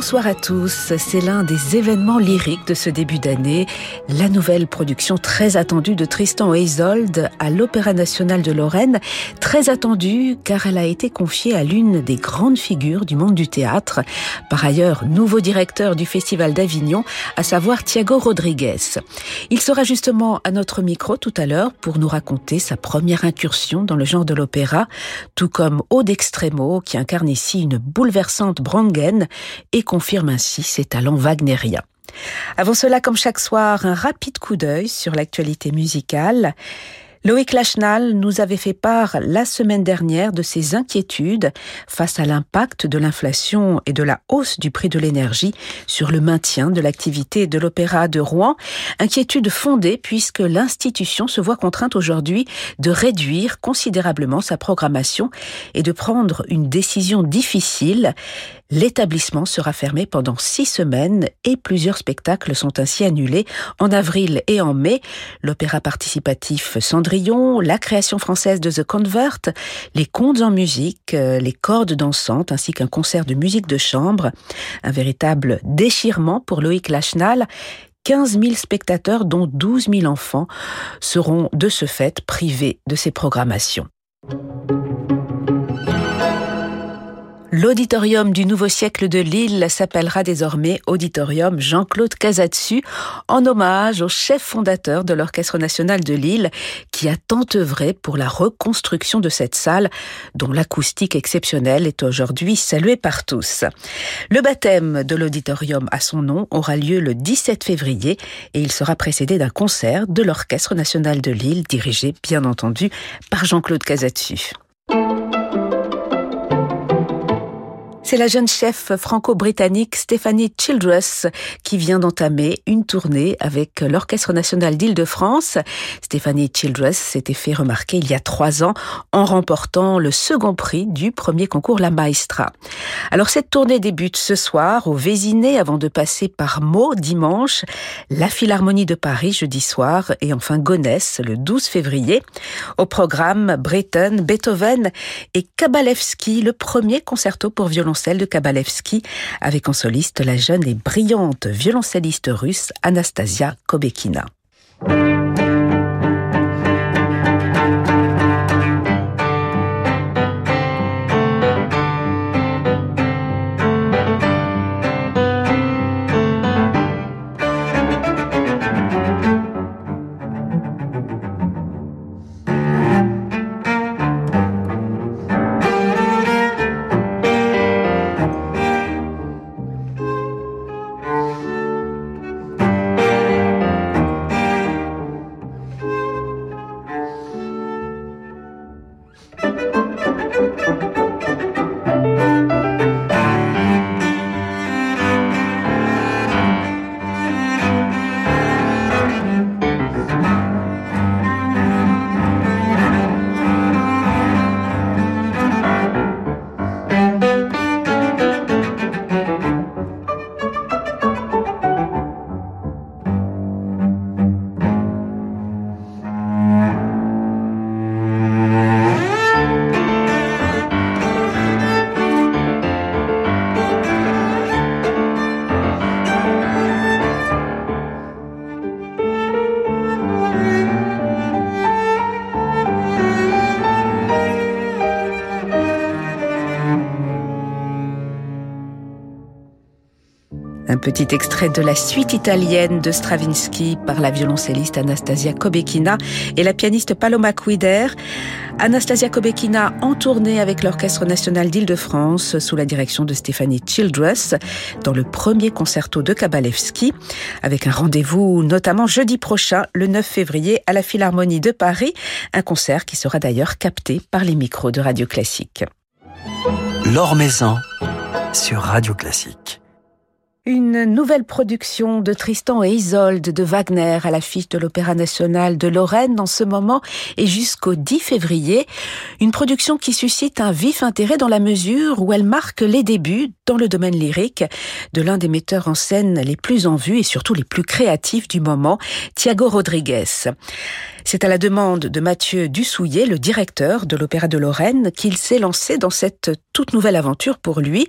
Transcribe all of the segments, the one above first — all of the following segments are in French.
Bonsoir à tous. C'est l'un des événements lyriques de ce début d'année, la nouvelle production très attendue de Tristan Isolde à l'Opéra national de Lorraine, très attendue car elle a été confiée à l'une des grandes figures du monde du théâtre, par ailleurs nouveau directeur du Festival d'Avignon, à savoir Thiago Rodriguez. Il sera justement à notre micro tout à l'heure pour nous raconter sa première incursion dans le genre de l'opéra, tout comme Aude Extremo qui incarne ici une bouleversante Brangen confirme ainsi ses talents wagnériens. Avant cela, comme chaque soir, un rapide coup d'œil sur l'actualité musicale. Loïc Lachenal nous avait fait part la semaine dernière de ses inquiétudes face à l'impact de l'inflation et de la hausse du prix de l'énergie sur le maintien de l'activité de l'Opéra de Rouen. Inquiétude fondée puisque l'institution se voit contrainte aujourd'hui de réduire considérablement sa programmation et de prendre une décision difficile. L'établissement sera fermé pendant six semaines et plusieurs spectacles sont ainsi annulés en avril et en mai. L'opéra participatif Cendrillon, la création française de The Convert, les contes en musique, euh, les cordes dansantes ainsi qu'un concert de musique de chambre. Un véritable déchirement pour Loïc Lachenal 15 000 spectateurs, dont 12 000 enfants, seront de ce fait privés de ces programmations. L'auditorium du nouveau siècle de Lille s'appellera désormais Auditorium Jean-Claude Casatsu, en hommage au chef fondateur de l'Orchestre national de Lille, qui a tant œuvré pour la reconstruction de cette salle, dont l'acoustique exceptionnelle est aujourd'hui saluée par tous. Le baptême de l'auditorium à son nom aura lieu le 17 février et il sera précédé d'un concert de l'Orchestre national de Lille, dirigé bien entendu par Jean-Claude Casatsu. C'est la jeune chef franco-britannique Stéphanie Childress qui vient d'entamer une tournée avec l'Orchestre national d'Île-de-France. Stéphanie Childress s'était fait remarquer il y a trois ans en remportant le second prix du premier concours La Maestra. Alors cette tournée débute ce soir au Vésiné avant de passer par Meaux dimanche, la Philharmonie de Paris jeudi soir et enfin Gonesse le 12 février. Au programme Britten, Beethoven et Kabalevski, le premier concerto pour violoncelle celle de Kabalevski, avec en soliste la jeune et brillante violoncelliste russe Anastasia Kobekina. Petit extrait de la suite italienne de Stravinsky par la violoncelliste Anastasia Kobekina et la pianiste Paloma Quider. Anastasia Kobekina en tournée avec l'Orchestre national d'Île-de-France sous la direction de Stéphanie Childress dans le premier concerto de Kabalevski avec un rendez-vous notamment jeudi prochain, le 9 février à la Philharmonie de Paris, un concert qui sera d'ailleurs capté par les micros de Radio Classique. L'Or sur Radio Classique. Une nouvelle production de Tristan et Isolde de Wagner à l'affiche de l'Opéra national de Lorraine en ce moment et jusqu'au 10 février. Une production qui suscite un vif intérêt dans la mesure où elle marque les débuts dans le domaine lyrique de l'un des metteurs en scène les plus en vue et surtout les plus créatifs du moment, Thiago Rodriguez. C'est à la demande de Mathieu Dussouillet, le directeur de l'Opéra de Lorraine, qu'il s'est lancé dans cette toute nouvelle aventure pour lui.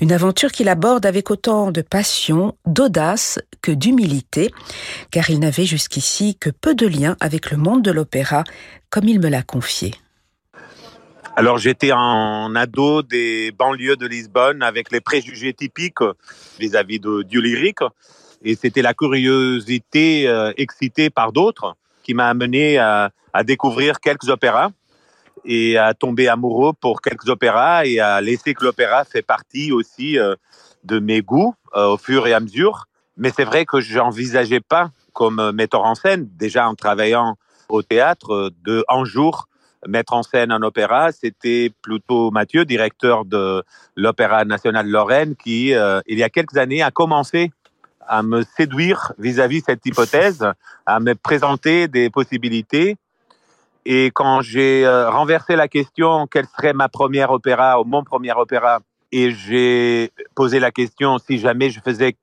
Une aventure qu'il aborde avec autant de passion, d'audace que d'humilité, car il n'avait jusqu'ici que peu de liens avec le monde de l'opéra, comme il me l'a confié. Alors j'étais en ado des banlieues de Lisbonne avec les préjugés typiques vis-à-vis du lyrique. Et c'était la curiosité euh, excitée par d'autres qui m'a amené à, à, découvrir quelques opéras et à tomber amoureux pour quelques opéras et à laisser que l'opéra fait partie aussi euh, de mes goûts euh, au fur et à mesure. Mais c'est vrai que j'envisageais pas comme metteur en scène, déjà en travaillant au théâtre, de un jour mettre en scène un opéra. C'était plutôt Mathieu, directeur de l'Opéra national Lorraine, qui, euh, il y a quelques années, a commencé à me séduire vis-à-vis -vis cette hypothèse, à me présenter des possibilités. Et quand j'ai euh, renversé la question, quelle serait ma première opéra ou mon premier opéra, et j'ai posé la question si jamais je faisais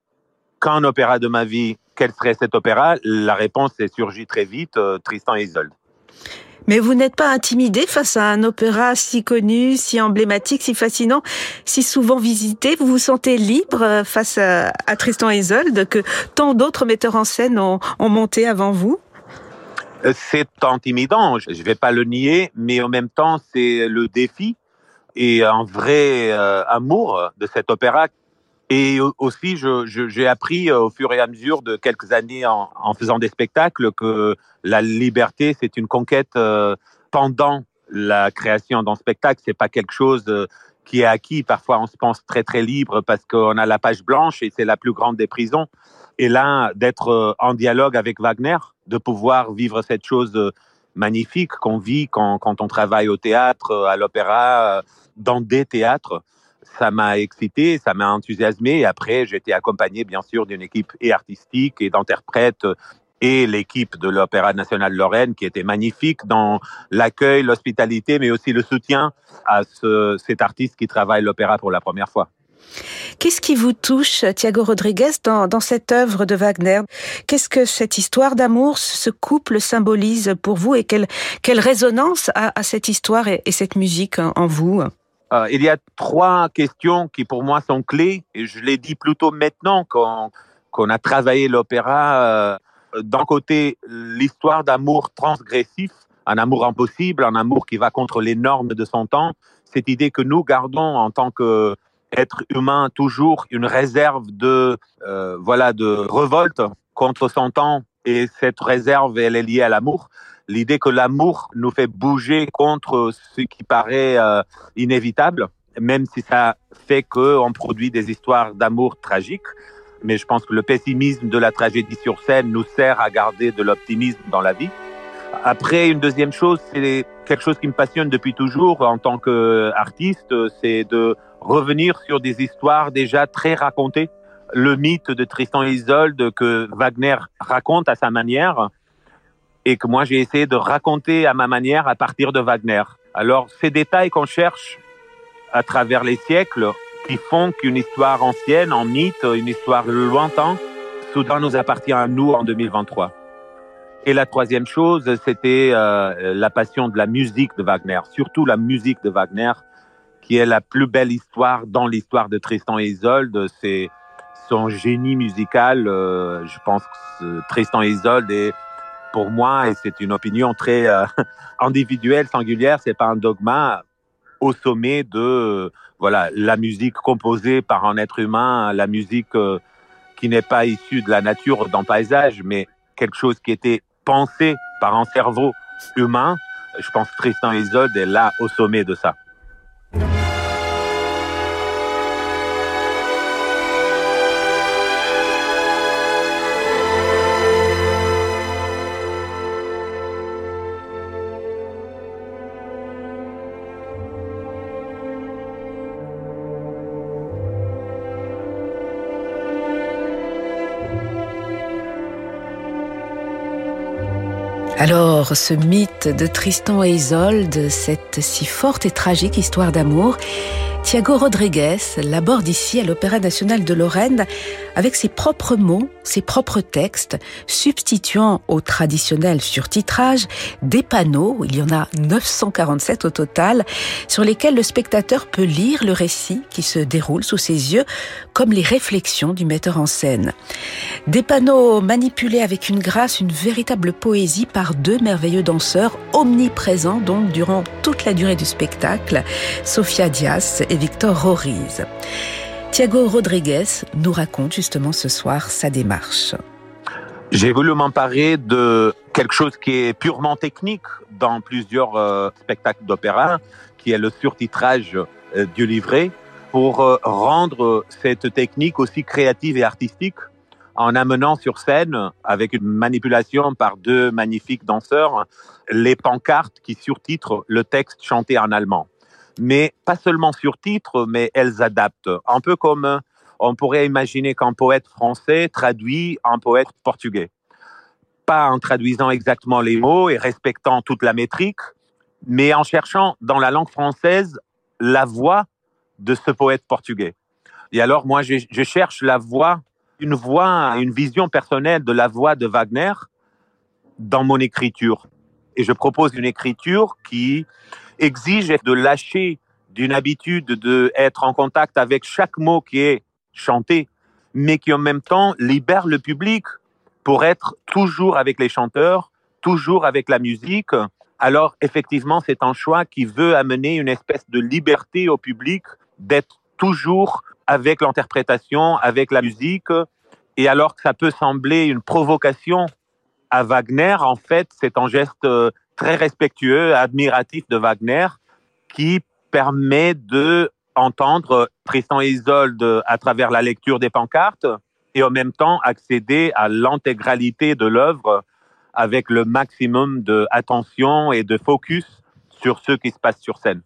qu'un opéra de ma vie, quel serait cet opéra? La réponse est surgie très vite, euh, Tristan et Isolde. Mais vous n'êtes pas intimidé face à un opéra si connu, si emblématique, si fascinant, si souvent visité? Vous vous sentez libre euh, face à, Tristan et Isolde que tant d'autres metteurs en scène ont, ont monté avant vous? Euh, C'est intimidant, je ne vais pas le nier, mais en même temps, c'est le défi et un vrai euh, amour de cet opéra et aussi, j'ai appris euh, au fur et à mesure de quelques années en, faisant des spectacles que la liberté, c'est une conquête euh, pendant la création d'un spectacle. C'est pas quelque chose qui est acquis. Parfois, on se pense très très libre parce qu'on a la page blanche et c'est la plus grande des prisons. Et là, d'être en dialogue avec Wagner, de pouvoir vivre cette chose magnifique qu'on vit quand, on travaille au théâtre, à l'opéra, dans des théâtres ça m'a excité, ça m'a enthousiasmé. Et après, j'étais accompagné, bien sûr, d'une équipe et artistique et d'interprètes et l'équipe de l'Opéra national Lorraine qui était magnifique dans l'accueil, l'hospitalité, mais aussi le soutien à ce, cet artiste qui travaille l'opéra pour la première fois. Qu'est-ce qui vous touche, Thiago Rodriguez, dans, cette œuvre de Wagner? Qu'est-ce que cette histoire d'amour, ce couple symbolise pour vous et quelle, quelle résonance a, cette histoire et, et cette musique en, vous? Euh, il y a trois questions qui pour moi sont clés et je les dis plutôt maintenant qu'on qu'on a travaillé l'opéra. Euh, D'un côté, l'histoire d'amour transgressif, un amour impossible, un amour qui va contre les normes de son temps. Cette idée que nous gardons en tant que être humain toujours une réserve de euh, voilà de révolte contre son temps et cette réserve elle est liée à l'amour l'idée que l'amour nous fait bouger contre ce qui paraît euh, inévitable, même si ça fait qu'on produit des histoires d'amour tragiques. Mais je pense que le pessimisme de la tragédie sur scène nous sert à garder de l'optimisme dans la vie. Après, une deuxième chose, c'est quelque chose qui me passionne depuis toujours en tant qu'artiste, c'est de revenir sur des histoires déjà très racontées. Le mythe de Tristan et Isolde que Wagner raconte à sa manière, et que moi j'ai essayé de raconter à ma manière à partir de Wagner. Alors ces détails qu'on cherche à travers les siècles qui font qu'une histoire ancienne, en mythe, une histoire lointaine, soudain nous appartient à nous en 2023. Et la troisième chose, c'était euh, la passion de la musique de Wagner, surtout la musique de Wagner, qui est la plus belle histoire dans l'histoire de Tristan et Isolde. C'est son génie musical. Euh, je pense que Tristan et Isolde est pour moi, et c'est une opinion très euh, individuelle, singulière, c'est pas un dogma au sommet de voilà la musique composée par un être humain, la musique euh, qui n'est pas issue de la nature d'un paysage, mais quelque chose qui était pensé par un cerveau humain. Je pense que Tristan Isolde est là au sommet de ça. Alors, ce mythe de Tristan et Isolde, cette si forte et tragique histoire d'amour, Thiago Rodriguez l'aborde ici à l'Opéra national de Lorraine avec ses propres mots, ses propres textes, substituant au traditionnel surtitrage des panneaux, il y en a 947 au total, sur lesquels le spectateur peut lire le récit qui se déroule sous ses yeux, comme les réflexions du metteur en scène. Des panneaux manipulés avec une grâce, une véritable poésie par deux merveilleux danseurs, omniprésents donc durant toute la durée du spectacle, Sofia Dias et Victor Roriz. Thiago Rodriguez nous raconte justement ce soir sa démarche. J'ai voulu m'emparer de quelque chose qui est purement technique dans plusieurs euh, spectacles d'opéra, qui est le surtitrage euh, du livret, pour euh, rendre cette technique aussi créative et artistique en amenant sur scène, avec une manipulation par deux magnifiques danseurs, les pancartes qui surtitrent le texte chanté en allemand mais pas seulement sur titre, mais elles adaptent. Un peu comme euh, on pourrait imaginer qu'un poète français traduit un poète portugais. Pas en traduisant exactement les mots et respectant toute la métrique, mais en cherchant dans la langue française la voix de ce poète portugais. Et alors, moi, je, cherche la voix, une voix, une vision personnelle de la voix de Wagner dans mon écriture. Et je propose une écriture qui exige de lâcher d'une habitude de être en contact avec chaque mot qui est chanté, mais qui en même temps libère le public pour être toujours avec les chanteurs, toujours avec la musique. Alors effectivement, c'est un choix qui veut amener une espèce de liberté au public d'être toujours avec l'interprétation, avec la musique. Et alors que ça peut sembler une provocation à Wagner, en fait, c'est un geste très respectueux, admiratif de Wagner, qui permet de entendre Tristan et Isolde à travers la lecture des pancartes et en même temps accéder à l'intégralité de l'œuvre avec le maximum d'attention et de focus sur ce qui se passe sur scène.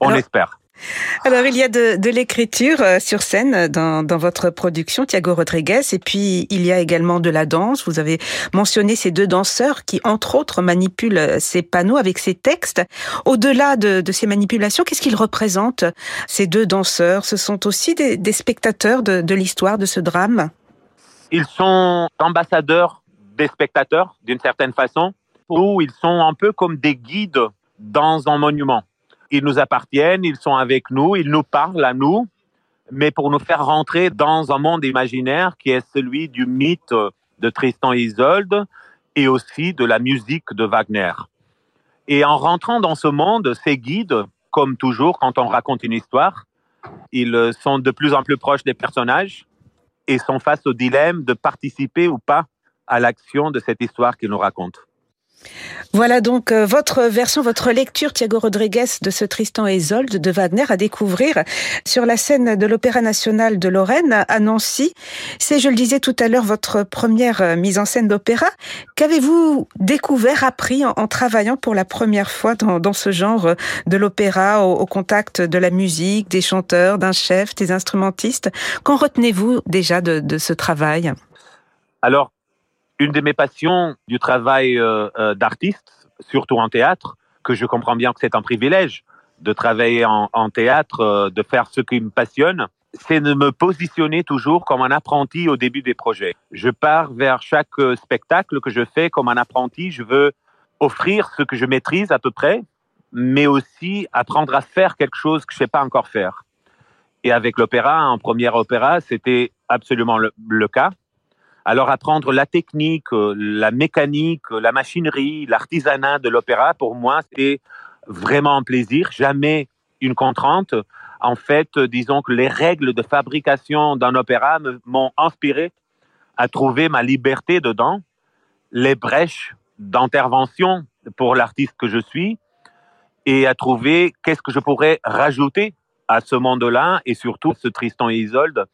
On espère. Alors, il y a de, l'écriture euh, sur scène dans, votre production, Thiago Rodriguez, et puis il y a également de la danse. Vous avez mentionné ces deux danseurs qui, entre autres, manipulent euh, ces panneaux avec ces textes. Au-delà de, ces manipulations, qu'est-ce qu'ils représentent, ces deux danseurs? Ce sont aussi des, spectateurs de l'histoire de ce drame? Ils sont ambassadeurs des spectateurs, d'une certaine façon, ou ils sont un peu comme des guides dans un monument ils nous appartiennent, ils sont avec nous, ils nous parlent à nous, mais pour nous faire rentrer dans un monde imaginaire qui est celui du mythe de Tristan et Isolde et aussi de la musique de Wagner. Et en rentrant dans ce monde, ces guides, comme toujours quand on raconte une histoire, ils sont de plus en plus proches des personnages et sont face au dilemme de participer ou pas à l'action de cette histoire qu'ils nous racontent. Voilà donc euh, votre version, votre lecture, Thiago Rodriguez, de ce Tristan et Isolde de Wagner à découvrir sur la scène de l'Opéra national de Lorraine à Nancy. C'est, je le disais tout à l'heure, votre première euh, mise en scène d'opéra. Qu'avez-vous découvert, appris en, travaillant pour la première fois dans, ce genre euh, de l'opéra, au, contact de la musique, des chanteurs, d'un chef, des instrumentistes? Qu'en retenez-vous déjà de, de ce travail? Alors, une de mes passions du travail euh, euh, d'artiste, surtout en théâtre, que je comprends bien que c'est un privilège de travailler en, théâtre, euh, de faire ce qui me passionne, c'est de me positionner toujours comme un apprenti au début des projets. Je pars vers chaque spectacle que je fais comme un apprenti. Je veux offrir ce que je maîtrise à peu près, mais aussi apprendre à faire quelque chose que je ne sais pas encore faire. Et avec l'opéra, en première opéra, c'était absolument le cas. Alors apprendre la technique, euh, la mécanique, la machinerie, l'artisanat de l'opéra, pour moi, c'est vraiment un plaisir, jamais une contrainte. En fait, disons que les règles de fabrication d'un opéra m'ont inspiré à trouver ma liberté dedans, les brèches d'intervention pour l'artiste que je suis et à trouver qu'est-ce que je pourrais rajouter à ce monde-là et surtout ce Tristan et Isolde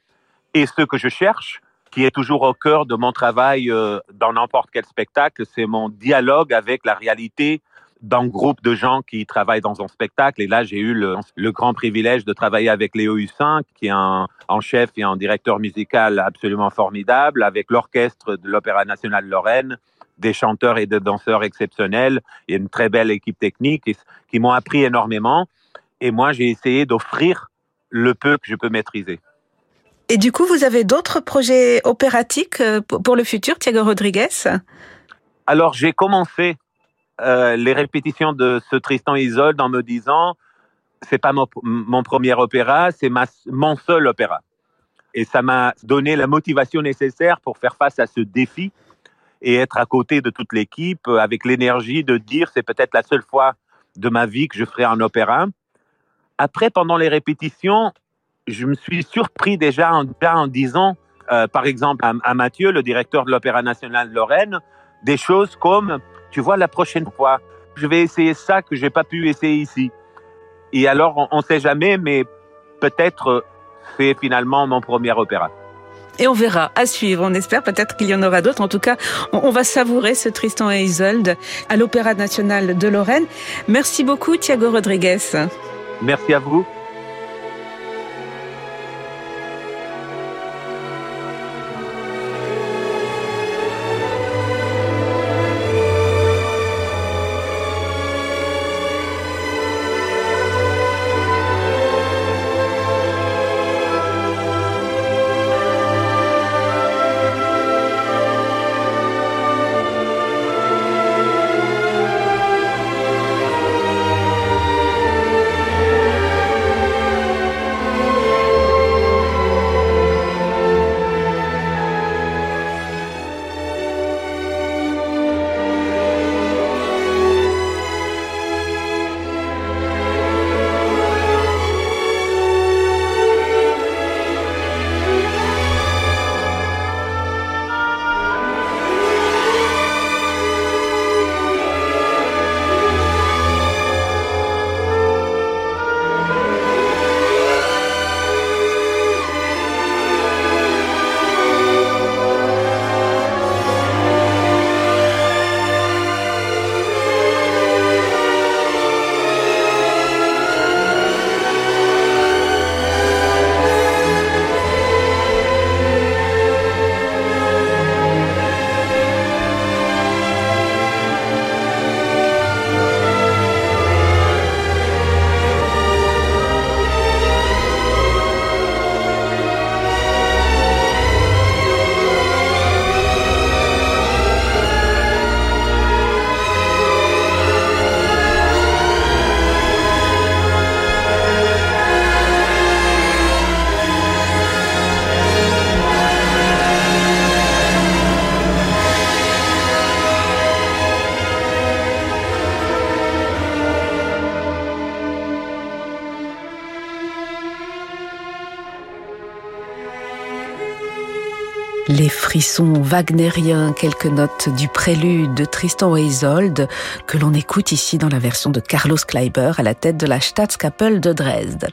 et ce que je cherche qui est toujours au cœur de mon travail euh, dans n'importe quel spectacle, c'est mon dialogue avec la réalité d'un groupe de gens qui travaillent dans un spectacle. Et là, j'ai eu le, grand privilège de travailler avec Léo Hussin, qui est un, chef et un directeur musical absolument formidable, avec l'orchestre de l'Opéra national de Lorraine, des chanteurs et des danseurs exceptionnels et une très belle équipe technique qui m'ont appris énormément. Et moi, j'ai essayé d'offrir le peu que je peux maîtriser. Et du coup, vous avez d'autres projets opératiques euh, pour le futur, Thiago Rodriguez? Alors, j'ai commencé euh, les répétitions de ce Tristan Isolde en me disant c'est pas mon, mon, premier opéra, c'est mon seul opéra. Et ça m'a donné la motivation nécessaire pour faire face à ce défi et être à côté de toute l'équipe avec l'énergie de dire c'est peut-être la seule fois de ma vie que je ferai un opéra. Après, pendant les répétitions, je me suis surpris déjà en, en disant, euh, par exemple, à, Mathieu, le directeur de l'Opéra national de Lorraine, des choses comme, tu vois, la prochaine fois, je vais essayer ça que j'ai pas pu essayer ici. Et alors, on ne sait jamais, mais peut-être c'est finalement mon premier opéra. Et on verra, à suivre. On espère peut-être qu'il y en aura d'autres. En tout cas, on, va savourer ce Tristan et Isolde à l'Opéra national de Lorraine. Merci beaucoup, Thiago Rodriguez. Merci à vous. Les frissons wagnériens, quelques notes du prélude de Tristan et Isolde que l'on écoute ici dans la version de Carlos Kleiber à la tête de la Staatskapelle de Dresde.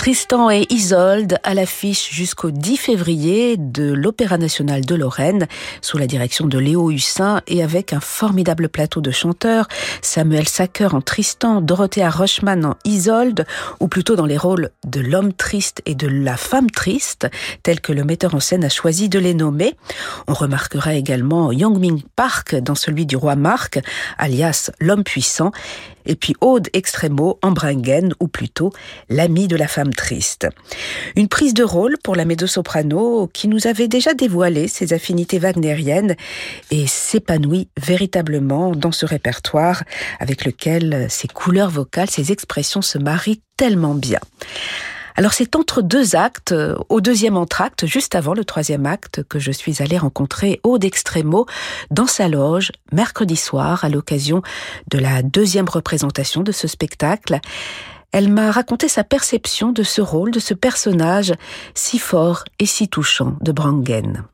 Tristan et Isolde à l'affiche jusqu'au 10 février de l'Opéra national de Lorraine sous la direction de Léo Hussin et avec un formidable plateau de chanteurs, Samuel Sacker en Tristan, Dorothea Rochman en Isolde ou plutôt dans les rôles de l'homme triste et de la femme triste tel que le metteur en scène a choisi de les nommer. On remarquera également Yongming Park dans celui du roi Marc alias l'homme puissant et puis Aude Extremo en Bringen, ou plutôt l'ami de la femme triste. Une prise de rôle pour la mezzo-soprano qui nous avait déjà dévoilé ses affinités wagnériennes et s'épanouit véritablement dans ce répertoire avec lequel ses couleurs vocales, ses expressions se marient tellement bien. Alors c'est entre deux actes, euh, au deuxième entracte, juste avant le troisième acte, que je suis allée rencontrer Aude Extremo dans sa loge mercredi soir à l'occasion de la deuxième représentation de ce spectacle. Elle m'a raconté sa perception de ce rôle, de ce personnage si fort et si touchant de Brangen.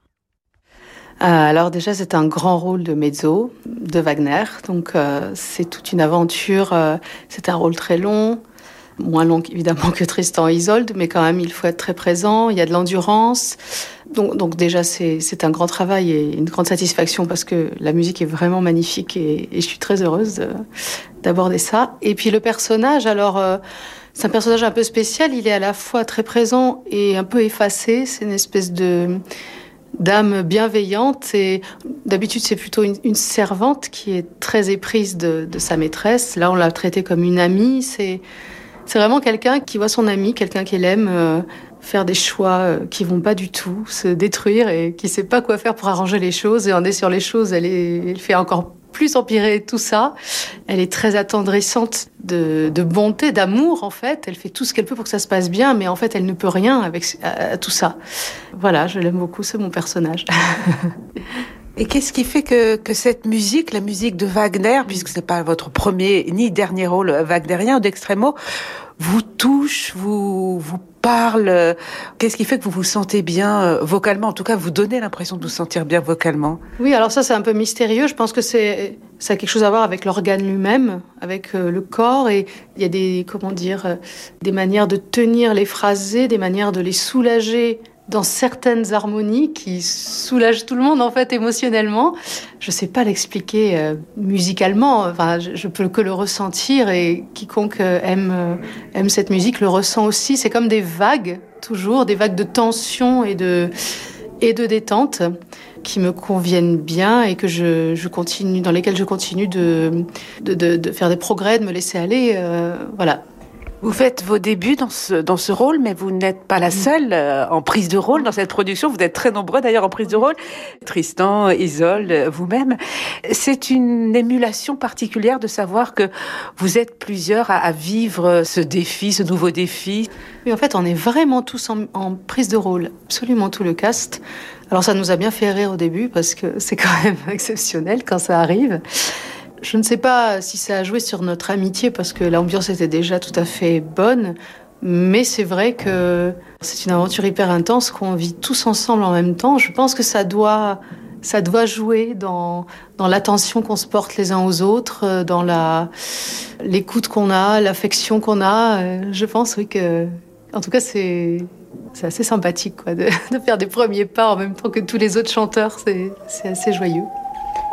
Euh, alors déjà, c'est un grand rôle de mezzo de Wagner, donc euh, c'est toute une aventure. c'est un rôle très long, moins long évidemment que Tristan Isolde, mais quand même il faut être très présent, il y a de l'endurance. Donc, déjà c'est un grand travail et une grande satisfaction parce que la musique est vraiment magnifique et, je suis très heureuse d'aborder ça. Et puis le personnage, alors euh, c'est un personnage un peu spécial, il est à la fois très présent et un peu effacé, c'est une espèce de d'âme bienveillante et d'habitude c'est plutôt une, servante qui est très éprise de, sa maîtresse. Là on l'a traité comme une amie. C'est vraiment quelqu'un qui voit son ami, quelqu'un qu'elle aime euh, faire des choix euh, qui vont pas du tout, se détruire et qui sait pas quoi faire pour arranger les choses. Et en est sur les choses, elle, fait encore plus empirer tout ça. Elle est très attendrissante de, de bonté, d'amour en fait. Elle fait tout ce qu'elle peut pour que ça se passe bien, mais en fait elle ne peut rien avec à tout ça. Voilà, je l'aime beaucoup, c'est mon personnage. Et qu'est-ce qui fait que, que cette musique, la musique de Wagner, puisque ce n'est pas votre premier ni dernier rôle wagnerien ou d'Extremo, vous touche, vous vous parle Qu'est-ce qui fait que vous vous sentez bien euh, vocalement? En tout cas, vous donnez l'impression de vous sentir bien vocalement. Oui, alors ça c'est un peu mystérieux. Je pense que c'est ça a quelque chose à voir avec l'organe lui-même, avec euh, le corps, et il y a des comment dire euh, des manières de tenir les phrasés, des manières de les soulager dans certaines harmonies qui soulagent tout le monde en fait émotionnellement. Je sais pas l'expliquer euh, musicalement. Enfin, je, je, peux que le ressentir et quiconque euh, aime euh, aime cette musique le ressent aussi. C'est comme des vagues toujours, des vagues de tension et de et de détente qui me conviennent bien et que je, je continue dans lesquelles je continue de, de, de faire des progrès, de me laisser aller. voilà, vous faites vos débuts dans ce, dans ce rôle, mais vous n'êtes pas la seule euh, en prise de rôle dans cette production. Vous êtes très nombreux d'ailleurs en prise de rôle. Tristan, Isolde, vous-même. C'est une émulation particulière de savoir que vous êtes plusieurs à, vivre ce défi, ce nouveau défi. Oui, en fait, on est vraiment tous en prise de rôle, absolument tout le cast. Alors ça nous a bien fait rire au début parce que c'est quand même exceptionnel quand ça arrive. Je ne sais pas si ça a joué sur notre amitié parce que l'ambiance était déjà tout à fait bonne, mais c'est vrai que c'est une aventure hyper intense qu'on vit tous ensemble en même temps. Je pense que ça doit, ça doit jouer dans, dans l'attention qu'on se porte les uns aux autres, dans la, l'écoute qu'on a, l'affection qu'on a. Je pense, oui, que, en tout cas, c'est, c'est assez sympathique, quoi, de, de faire des premiers pas en même temps que tous les autres chanteurs. C'est, c'est assez joyeux.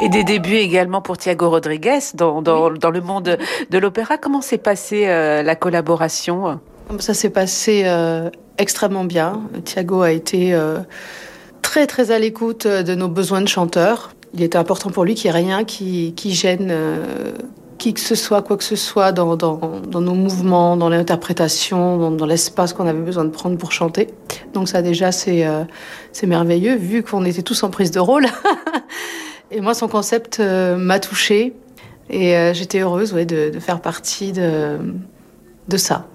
Et des débuts également pour Thiago Rodriguez dans, dans, dans le monde de l'opéra. Comment s'est passée euh, la collaboration? Ça s'est passé euh, extrêmement bien. Thiago a été euh, très très à l'écoute de nos besoins de chanteurs. Il était important pour lui qu'il n'y ait rien qui, qui gêne qui que ce soit, quoi que ce soit dans, dans, dans nos mouvements, dans l'interprétation, dans, dans l'espace qu'on avait besoin de prendre pour chanter. Donc ça déjà c'est euh, c'est merveilleux vu qu'on était tous en prise de rôle. Et moi, son concept euh, m'a touchée et euh, j'étais heureuse ouais, de, de, faire partie de, de ça.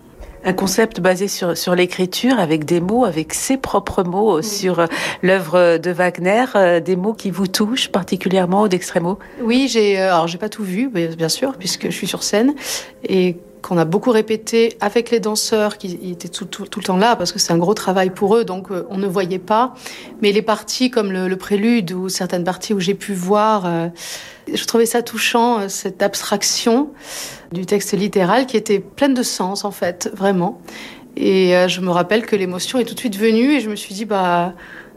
Un concept basé sur, sur l'écriture, avec des mots, avec ses propres mots, oui. sur euh, l'œuvre de Wagner, euh, des mots qui vous touchent particulièrement, d'Extremo Oui, j'ai, alors j'ai pas tout vu, bien sûr, puisque je suis sur scène. Et qu'on a beaucoup répété avec les danseurs qui étaient tout, le temps là parce que c'est un gros travail pour eux donc euh, on ne voyait pas. Mais les parties comme le, prélude ou certaines parties où j'ai pu voir euh, je trouvais ça touchant euh, cette abstraction du texte littéral qui était pleine de sens en fait vraiment. Et je me rappelle que l'émotion est tout de suite venue et je me suis dit bah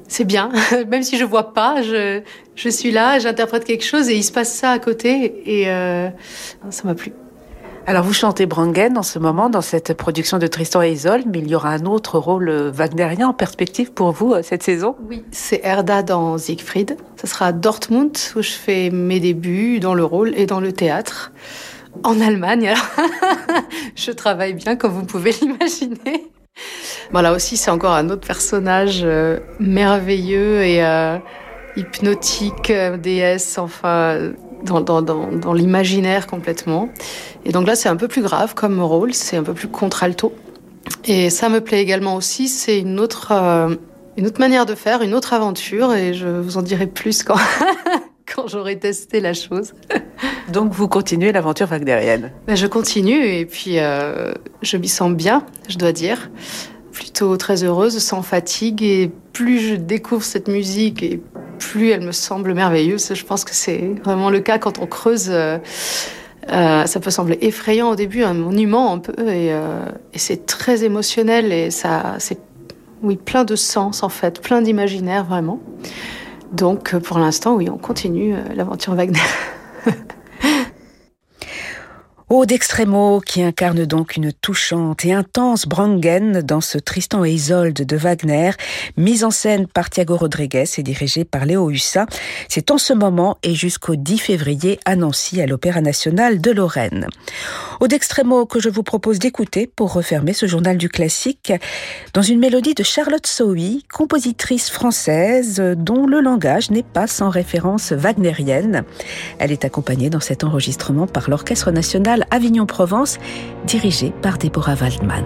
c'est bien. Même si je vois pas je, je suis là j'interprète quelque chose et il se passe ça à côté. Et euh, ça m'a plu alors vous chantez Brangen en ce moment dans cette production de Tristan et Isolde, mais il y aura un autre rôle wagnerien en perspective pour vous euh, cette saison? Oui, c'est Erda dans Siegfried. Ce sera à Dortmund où je fais mes débuts dans le rôle et dans le théâtre. En Allemagne, je travaille bien comme vous pouvez l'imaginer. Voilà aussi, c'est encore un autre personnage euh, merveilleux et euh, hypnotique, euh, déesse, enfin dans, dans, dans, dans l'imaginaire complètement. Et donc là, c'est un peu plus grave comme rôle, c'est un peu plus contralto. Et ça me plaît également aussi, c'est une autre, euh, une autre manière de faire, une autre aventure, et je vous en dirai plus quand, quand j'aurai testé la chose. Donc vous continuez l'aventure wagnerienne ben, Je continue, et puis euh, je m'y sens bien, je dois dire. Plutôt très heureuse, sans fatigue, et plus je découvre cette musique, et plus elle me semble merveilleuse. Je pense que c'est vraiment le cas quand on creuse. Euh, euh, ça peut sembler effrayant au début, un monument un peu, et, euh, et c'est très émotionnel et ça, c'est oui plein de sens en fait, plein d'imaginaire vraiment. Donc pour l'instant, oui, on continue l'aventure Wagner. Aude d'Extremo, qui incarne donc une touchante et intense Brangen dans ce Tristan et Isolde de Wagner, mise en scène par Thiago Rodriguez et dirigée par Léo Hussa. C'est en ce moment et jusqu'au 10 février à Nancy, à l'Opéra National de Lorraine. Aude d'Extremo que je vous propose d'écouter pour refermer ce journal du classique dans une mélodie de Charlotte Sowy, compositrice française dont le langage n'est pas sans référence wagnérienne. Elle est accompagnée dans cet enregistrement par l'Orchestre national Avignon-Provence, dirigé par Deborah Waldman.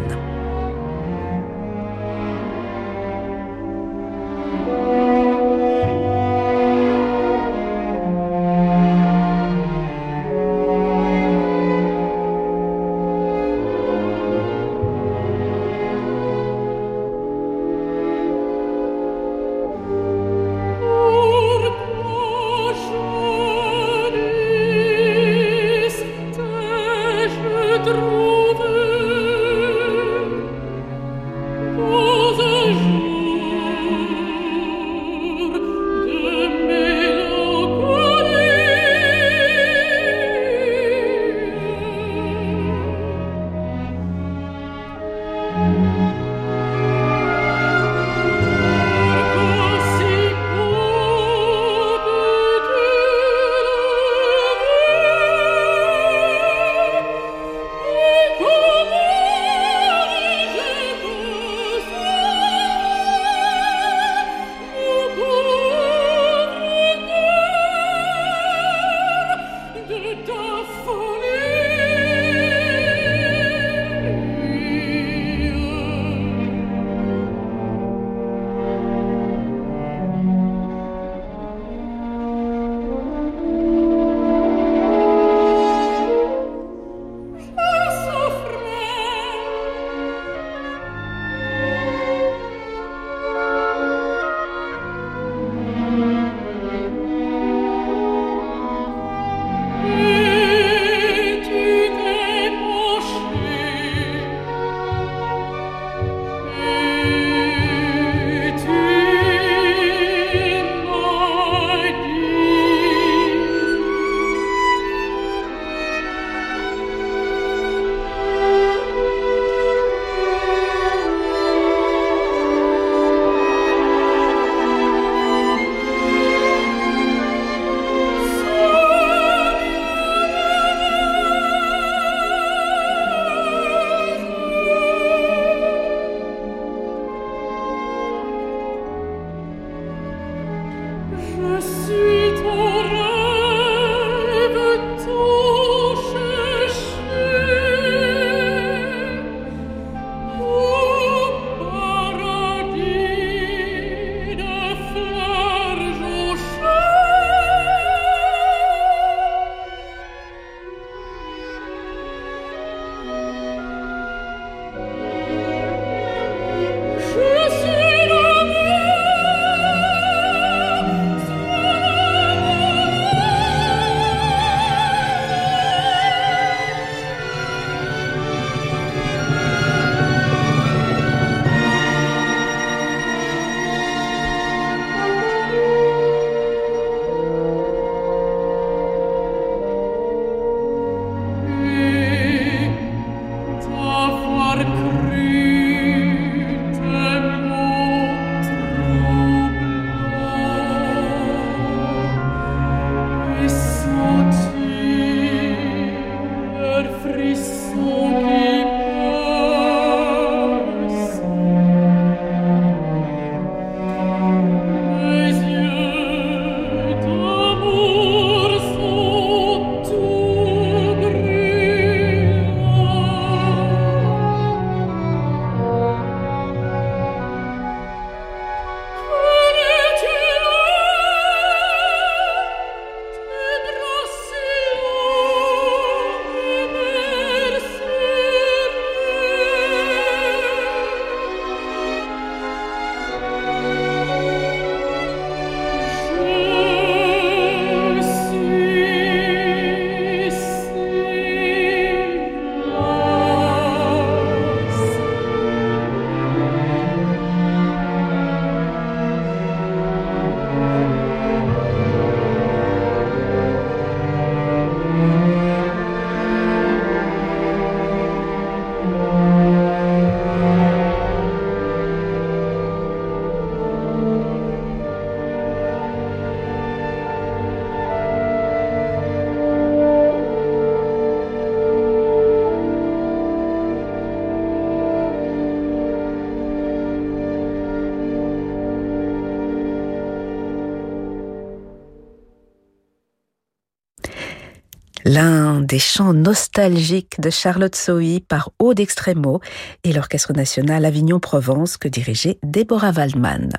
L'un des chants nostalgiques de Charlotte Sohi par Aude Extremo et l'Orchestre national Avignon-Provence que dirigeait Deborah Waldman.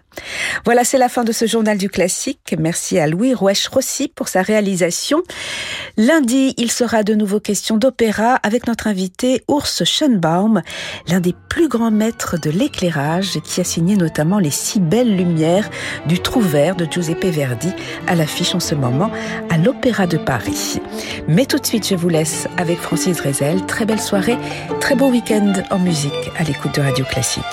Voilà, c'est la fin de ce journal du classique. Merci à Louis Roueche-Rossi pour sa réalisation. Lundi, il sera de nouveau question d'opéra avec notre invité Urs Schönbaum, l'un des plus grands maîtres de l'éclairage qui a signé notamment les six belles lumières du Trou vert de Giuseppe Verdi à l'affiche en ce moment à l'Opéra de Paris. Mais tout de suite, je vous laisse avec Francis Drezel. Très belle soirée, très beau week-end en musique à l'écoute de Radio Classique.